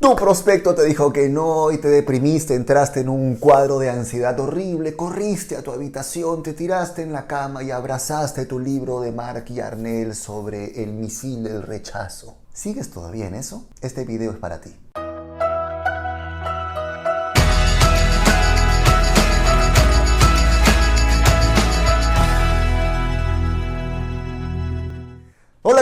Tu prospecto te dijo que no y te deprimiste, entraste en un cuadro de ansiedad horrible, corriste a tu habitación, te tiraste en la cama y abrazaste tu libro de Mark Yarnell sobre el misil del rechazo. ¿Sigues todavía en eso? Este video es para ti.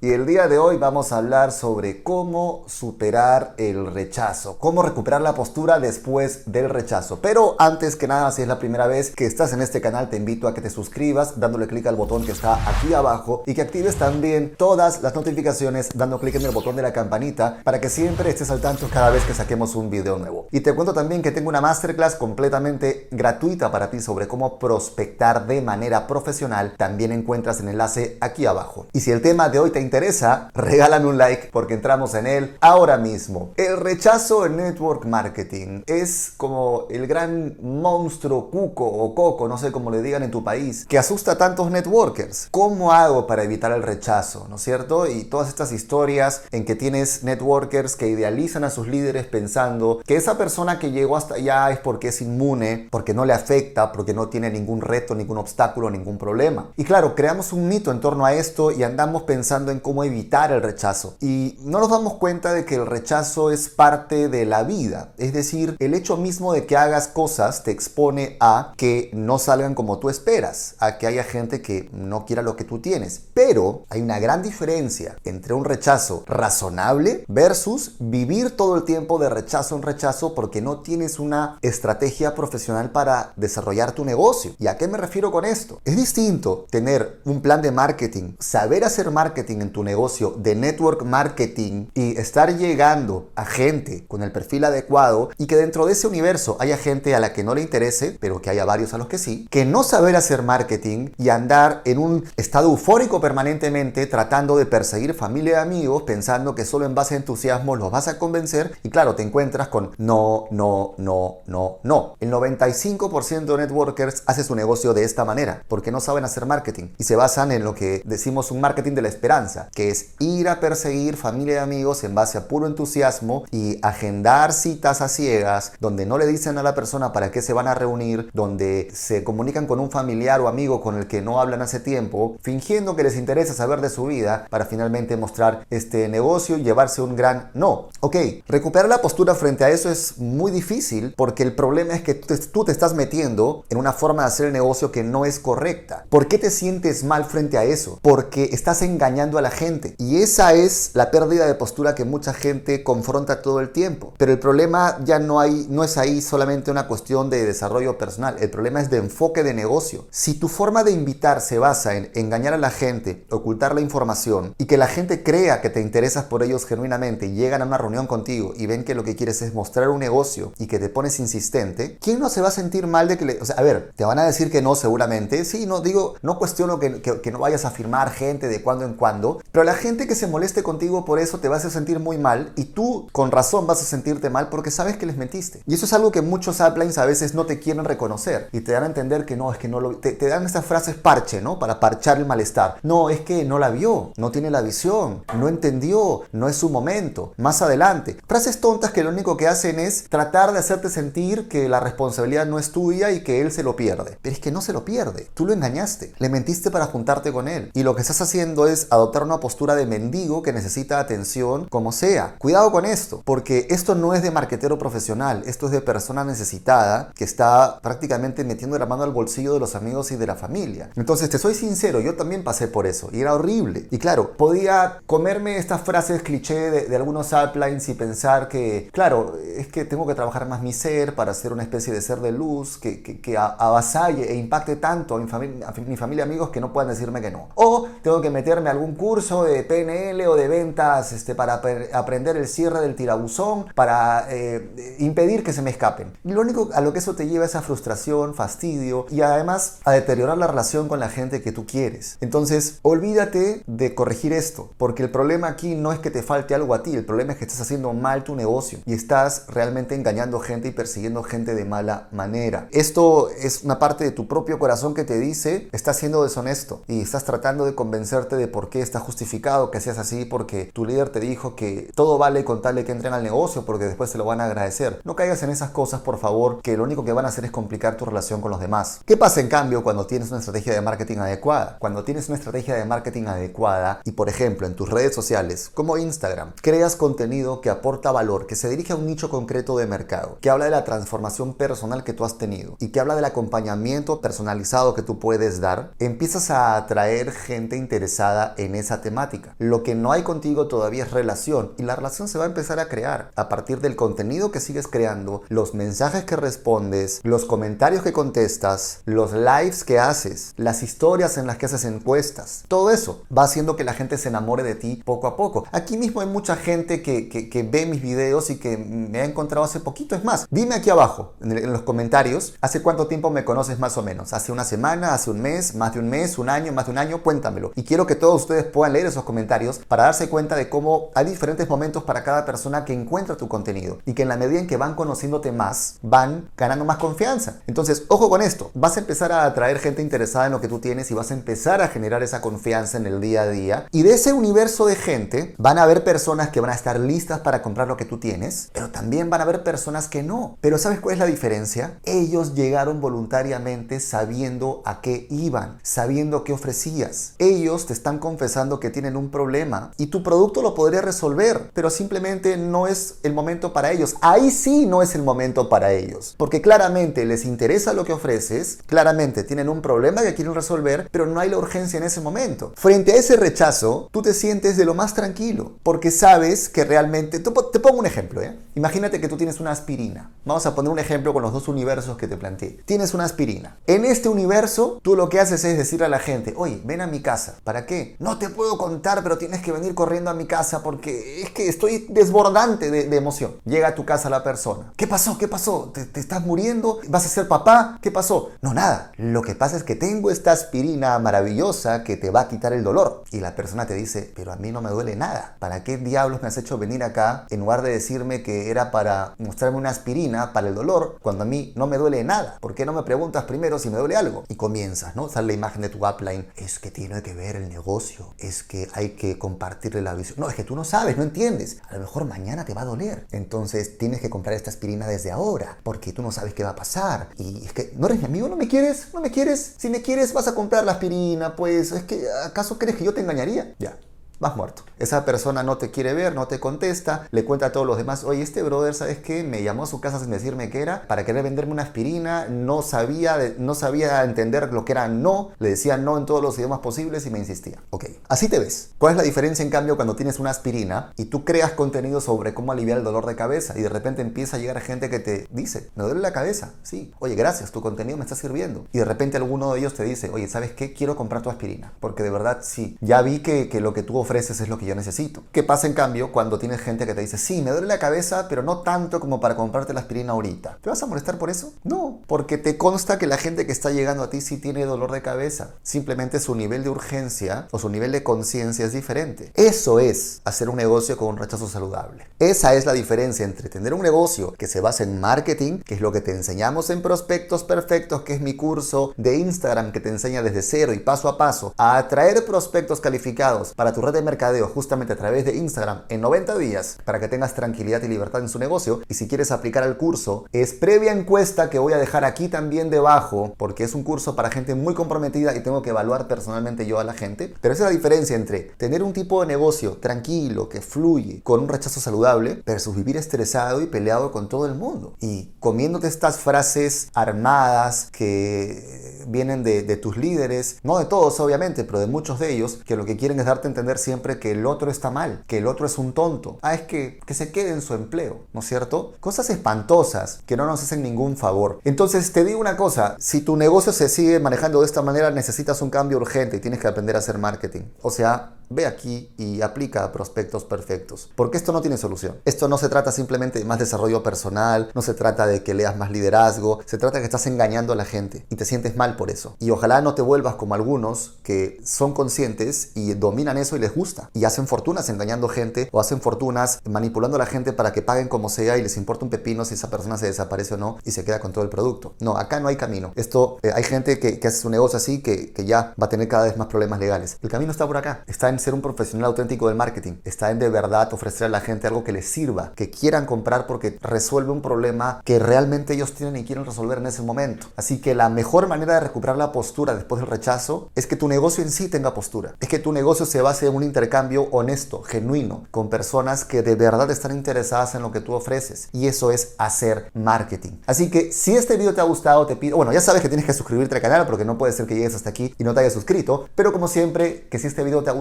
Y el día de hoy vamos a hablar sobre cómo superar el rechazo, cómo recuperar la postura después del rechazo. Pero antes que nada, si es la primera vez que estás en este canal, te invito a que te suscribas dándole clic al botón que está aquí abajo y que actives también todas las notificaciones dando clic en el botón de la campanita para que siempre estés al tanto cada vez que saquemos un video nuevo. Y te cuento también que tengo una masterclass completamente gratuita para ti sobre cómo prospectar de manera profesional. También encuentras el enlace aquí abajo. Y si el tema de hoy te interesa, regálame un like porque entramos en él ahora mismo. El rechazo en network marketing es como el gran monstruo cuco o coco, no sé cómo le digan en tu país, que asusta a tantos networkers. ¿Cómo hago para evitar el rechazo? ¿No es cierto? Y todas estas historias en que tienes networkers que idealizan a sus líderes pensando que esa persona que llegó hasta allá es porque es inmune, porque no le afecta, porque no tiene ningún reto, ningún obstáculo, ningún problema. Y claro, creamos un mito en torno a esto y andamos pensando en cómo evitar el rechazo. Y no nos damos cuenta de que el rechazo es parte de la vida. Es decir, el hecho mismo de que hagas cosas te expone a que no salgan como tú esperas, a que haya gente que no quiera lo que tú tienes. Pero hay una gran diferencia entre un rechazo razonable versus vivir todo el tiempo de rechazo en rechazo porque no tienes una estrategia profesional para desarrollar tu negocio. ¿Y a qué me refiero con esto? Es distinto tener un plan de marketing, saber hacer marketing tu negocio de network marketing y estar llegando a gente con el perfil adecuado y que dentro de ese universo haya gente a la que no le interese, pero que haya varios a los que sí, que no saber hacer marketing y andar en un estado eufórico permanentemente tratando de perseguir familia y amigos pensando que solo en base a entusiasmo los vas a convencer y claro, te encuentras con no, no, no, no, no. El 95% de networkers hace su negocio de esta manera porque no saben hacer marketing y se basan en lo que decimos un marketing de la esperanza que es ir a perseguir familia y amigos en base a puro entusiasmo y agendar citas a ciegas, donde no le dicen a la persona para qué se van a reunir, donde se comunican con un familiar o amigo con el que no hablan hace tiempo, fingiendo que les interesa saber de su vida para finalmente mostrar este negocio y llevarse un gran no. Ok, recuperar la postura frente a eso es muy difícil porque el problema es que tú te estás metiendo en una forma de hacer el negocio que no es correcta. ¿Por qué te sientes mal frente a eso? Porque estás engañando a la gente. Y esa es la pérdida de postura que mucha gente confronta todo el tiempo. Pero el problema ya no, hay, no es ahí solamente una cuestión de desarrollo personal, el problema es de enfoque de negocio. Si tu forma de invitar se basa en engañar a la gente, ocultar la información y que la gente crea que te interesas por ellos genuinamente y llegan a una reunión contigo y ven que lo que quieres es mostrar un negocio y que te pones insistente, ¿quién no se va a sentir mal de que le... O sea, a ver, te van a decir que no seguramente. Sí, no digo, no cuestiono que, que, que no vayas a firmar gente de cuando en cuando, pero la gente que se moleste contigo por eso te vas a sentir muy mal y tú con razón vas a sentirte mal porque sabes que les mentiste. Y eso es algo que muchos uplines a veces no te quieren reconocer y te dan a entender que no, es que no lo... Te, dan estas frases parche, ¿no? Para parchar el malestar. No, es que no la vio, no tiene la visión, no entendió, no es su momento, más adelante. Frases tontas que lo único que hacen es tratar de hacerte sentir que la responsabilidad no es tuya y que él se lo pierde. Pero es que no se lo pierde, tú lo engañaste, le mentiste para juntarte con él. Y lo que estás haciendo es adoptar una postura de mendigo que necesita atención como sea. Cuidado con esto, porque esto no es de marquetero profesional, esto es de persona necesitada que está prácticamente metiendo la mano al bolsillo de los amigos y de la familia. Entonces, te soy sincero, yo también pasé por eso y era horrible. Y claro, podía comerme estas frases cliché de, algunos uplines y pensar que, claro, es que tengo que trabajar más mi ser para ser una especie de ser de luz que, que, avasalle e impacte tanto a mi, familia, a mi familia amigos que no puedan decirme que no. O tengo que meterme a algún curso de PNL o de ventas este, para aprender el cierre del tirabuzón, para eh, impedir que se me escapen. Lo único a lo que eso te lleva es a frustración, fastidio y además a deteriorar la relación con la gente que tú quieres. Entonces, olvídate de corregir esto, porque el problema aquí no es que te falte algo a ti, el problema es que estás haciendo mal tu negocio y estás realmente engañando gente y persiguiendo gente de mala manera. Esto es una parte de tu propio corazón que te dice, estás siendo deshonesto y estás tratando de convencer convencerte de por qué está justificado que seas así, porque tu líder te dijo que todo vale con tal que entren al negocio, porque después se lo van a agradecer. No caigas en esas cosas, por favor, que lo único que van a hacer es complicar tu relación con los demás. ¿Qué pasa en cambio cuando tienes una estrategia de marketing adecuada? Cuando tienes una estrategia de marketing adecuada y, por ejemplo, en tus redes sociales, como Instagram, creas contenido que aporta valor, que se dirige a un nicho concreto de mercado, que habla de la transformación personal que tú has tenido y que habla del acompañamiento personalizado que tú puedes dar, empiezas a atraer gente interesada en esa temática. Lo que no hay contigo todavía es relación y la relación se va a empezar a crear a partir del contenido que sigues creando, los mensajes que respondes, los comentarios que contestas, los lives que haces, las historias en las que haces encuestas. Todo eso va haciendo que la gente se enamore de ti poco a poco. Aquí mismo hay mucha gente que, ve mis videos y que me ha encontrado hace poquito. Es más, dime aquí abajo, en, los comentarios, ¿hace cuánto tiempo me conoces más o menos? ¿Hace una semana? ¿Hace un mes? ¿Más de un mes? ¿Un año? ¿Más de un año? Cuéntamelo. Y quiero que todos ustedes puedan leer esos comentarios para darse cuenta de cómo hay diferentes momentos para cada persona que encuentra tu contenido y que en la medida en que van conociéndote más, van ganando más confianza. Entonces, ojo con esto, vas a empezar a atraer gente interesada en lo que tú tienes y vas a empezar a generar esa confianza en el día a día. Y de ese universo de gente van a haber personas que van a estar listas para comprar lo que tú tienes, pero también van a haber personas que no. Pero ¿sabes cuál es la diferencia? Ellos llegaron voluntariamente sabiendo a qué iban, sabiendo qué ofrecías. Te están confesando que tienen un problema y tu producto lo podría resolver, pero simplemente no es el momento para ellos. Ahí sí no es el momento para ellos, porque claramente les interesa lo que ofreces, claramente tienen un problema que quieren resolver, pero no hay la urgencia en ese momento. Frente a ese rechazo, tú te sientes de lo más tranquilo, porque sabes que realmente... Te pongo un ejemplo, ¿eh? Imagínate que tú tienes una aspirina. Vamos a poner un ejemplo con los dos universos que te planteé. Tienes una aspirina. En este universo, tú lo que haces es decir a la gente, oye, ven a mi casa. ¿Para qué? No te puedo contar, pero tienes que venir corriendo a mi casa porque es que estoy desbordante de, emoción. Llega a tu casa la persona. ¿Qué pasó? ¿Qué pasó? ¿Te, ¿Te, estás muriendo? ¿Vas a ser papá? ¿Qué pasó? No, nada. Lo que pasa es que tengo esta aspirina maravillosa que te va a quitar el dolor. Y la persona te dice, pero a mí no me duele nada. ¿Para qué diablos me has hecho venir acá en lugar de decirme que era para mostrarme una aspirina para el dolor cuando a mí no me duele nada? ¿Por qué no me preguntas primero si me duele algo? Y comienzas, ¿no? Sale la imagen de tu upline. Es que tiene que ver el negocio. Es que hay que compartirle la visión. No, es que tú no sabes, no entiendes. A lo mejor mañana te va a doler. Entonces tienes que comprar esta aspirina desde ahora porque tú no sabes qué va a pasar. Y es que, ¿no eres mi amigo? ¿No me quieres? ¿No me quieres? Si me quieres vas a comprar la aspirina. Pues es que, ¿acaso crees que yo te engañaría? Ya, vas muerto. Esa persona no te quiere ver, no te contesta, le cuenta a todos los demás, oye, este brother, ¿sabes qué? Me llamó a su casa sin decirme qué era, para querer venderme una aspirina, no sabía, no sabía entender lo que era no, le decía no en todos los idiomas posibles y me insistía. Ok, así te ves. ¿Cuál es la diferencia en cambio cuando tienes una aspirina y tú creas contenido sobre cómo aliviar el dolor de cabeza y de repente empieza a llegar gente que te dice, me duele la cabeza, sí, oye, gracias, tu contenido me está sirviendo. Y de repente alguno de ellos te dice, oye, ¿sabes qué? Quiero comprar tu aspirina, porque de verdad sí, ya vi que, que lo que tú ofreces es lo que yo necesito. ¿Qué pasa en cambio cuando tienes gente que te dice, sí, me duele la cabeza, pero no tanto como para comprarte la aspirina ahorita? ¿Te vas a molestar por eso? No, porque te consta que la gente que está llegando a ti sí tiene dolor de cabeza. Simplemente su nivel de urgencia o su nivel de conciencia es diferente. Eso es hacer un negocio con un rechazo saludable. Esa es la diferencia entre tener un negocio que se basa en marketing, que es lo que te enseñamos en Prospectos Perfectos, que es mi curso de Instagram que te enseña desde cero y paso a paso a atraer prospectos calificados para tu red de mercadeo justamente a través de Instagram en 90 días para que tengas tranquilidad y libertad en su negocio. Y si quieres aplicar al curso, es previa encuesta que voy a dejar aquí también debajo, porque es un curso para gente muy comprometida y tengo que evaluar personalmente yo a la gente. Pero esa es la diferencia entre tener un tipo de negocio tranquilo, que fluye, con un rechazo saludable, versus vivir estresado y peleado con todo el mundo. Y comiéndote estas frases armadas que vienen de, tus líderes, no de todos obviamente, pero de muchos de ellos, que lo que quieren es darte a entender siempre que el otro está mal, que el otro es un tonto. Ah, es que, que se quede en su empleo, ¿no es cierto? Cosas espantosas que no nos hacen ningún favor. Entonces te digo una cosa, si tu negocio se sigue manejando de esta manera, necesitas un cambio urgente y tienes que aprender a hacer marketing. O sea, ve aquí y aplica prospectos perfectos. Porque esto no tiene solución. Esto no se trata simplemente de más desarrollo personal, no se trata de que leas más liderazgo, se trata de que estás engañando a la gente y te sientes mal por eso. Y ojalá no te vuelvas como algunos que son conscientes y dominan eso y les gusta. Y hacen fortunas engañando gente o hacen fortunas manipulando a la gente para que paguen como sea y les importa un pepino si esa persona se desaparece o no y se queda con todo el producto. No, acá no hay camino. Esto, eh, hay gente que, que, hace su negocio así que, que ya va a tener cada vez más problemas legales. El camino está por acá. Está en ser un profesional auténtico del marketing. Está en de verdad ofrecer a la gente algo que les sirva, que quieran comprar porque resuelve un problema que realmente ellos tienen y quieren resolver en ese momento. Así que la mejor manera de recuperar la postura después del rechazo es que tu negocio en sí tenga postura. Es que tu negocio se base en un intercambio honesto, genuino, con personas que de verdad están interesadas en lo que tú ofreces. Y eso es hacer marketing. Así que si este video te ha gustado, te pido, bueno, ya sabes que tienes que suscribirte al canal porque no puede ser que llegues hasta aquí y no te hayas suscrito, pero como siempre, que si este video te ha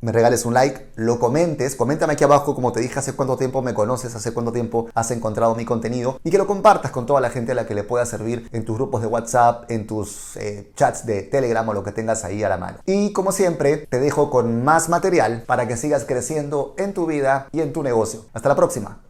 me regales un like, lo comentes, coméntame aquí abajo como te dije hace cuánto tiempo me conoces, hace cuánto tiempo has encontrado mi contenido y que lo compartas con toda la gente a la que le pueda servir en tus grupos de WhatsApp, en tus eh, chats de Telegram o lo que tengas ahí a la mano. Y como siempre, te dejo con más material para que sigas creciendo en tu vida y en tu negocio. Hasta la próxima.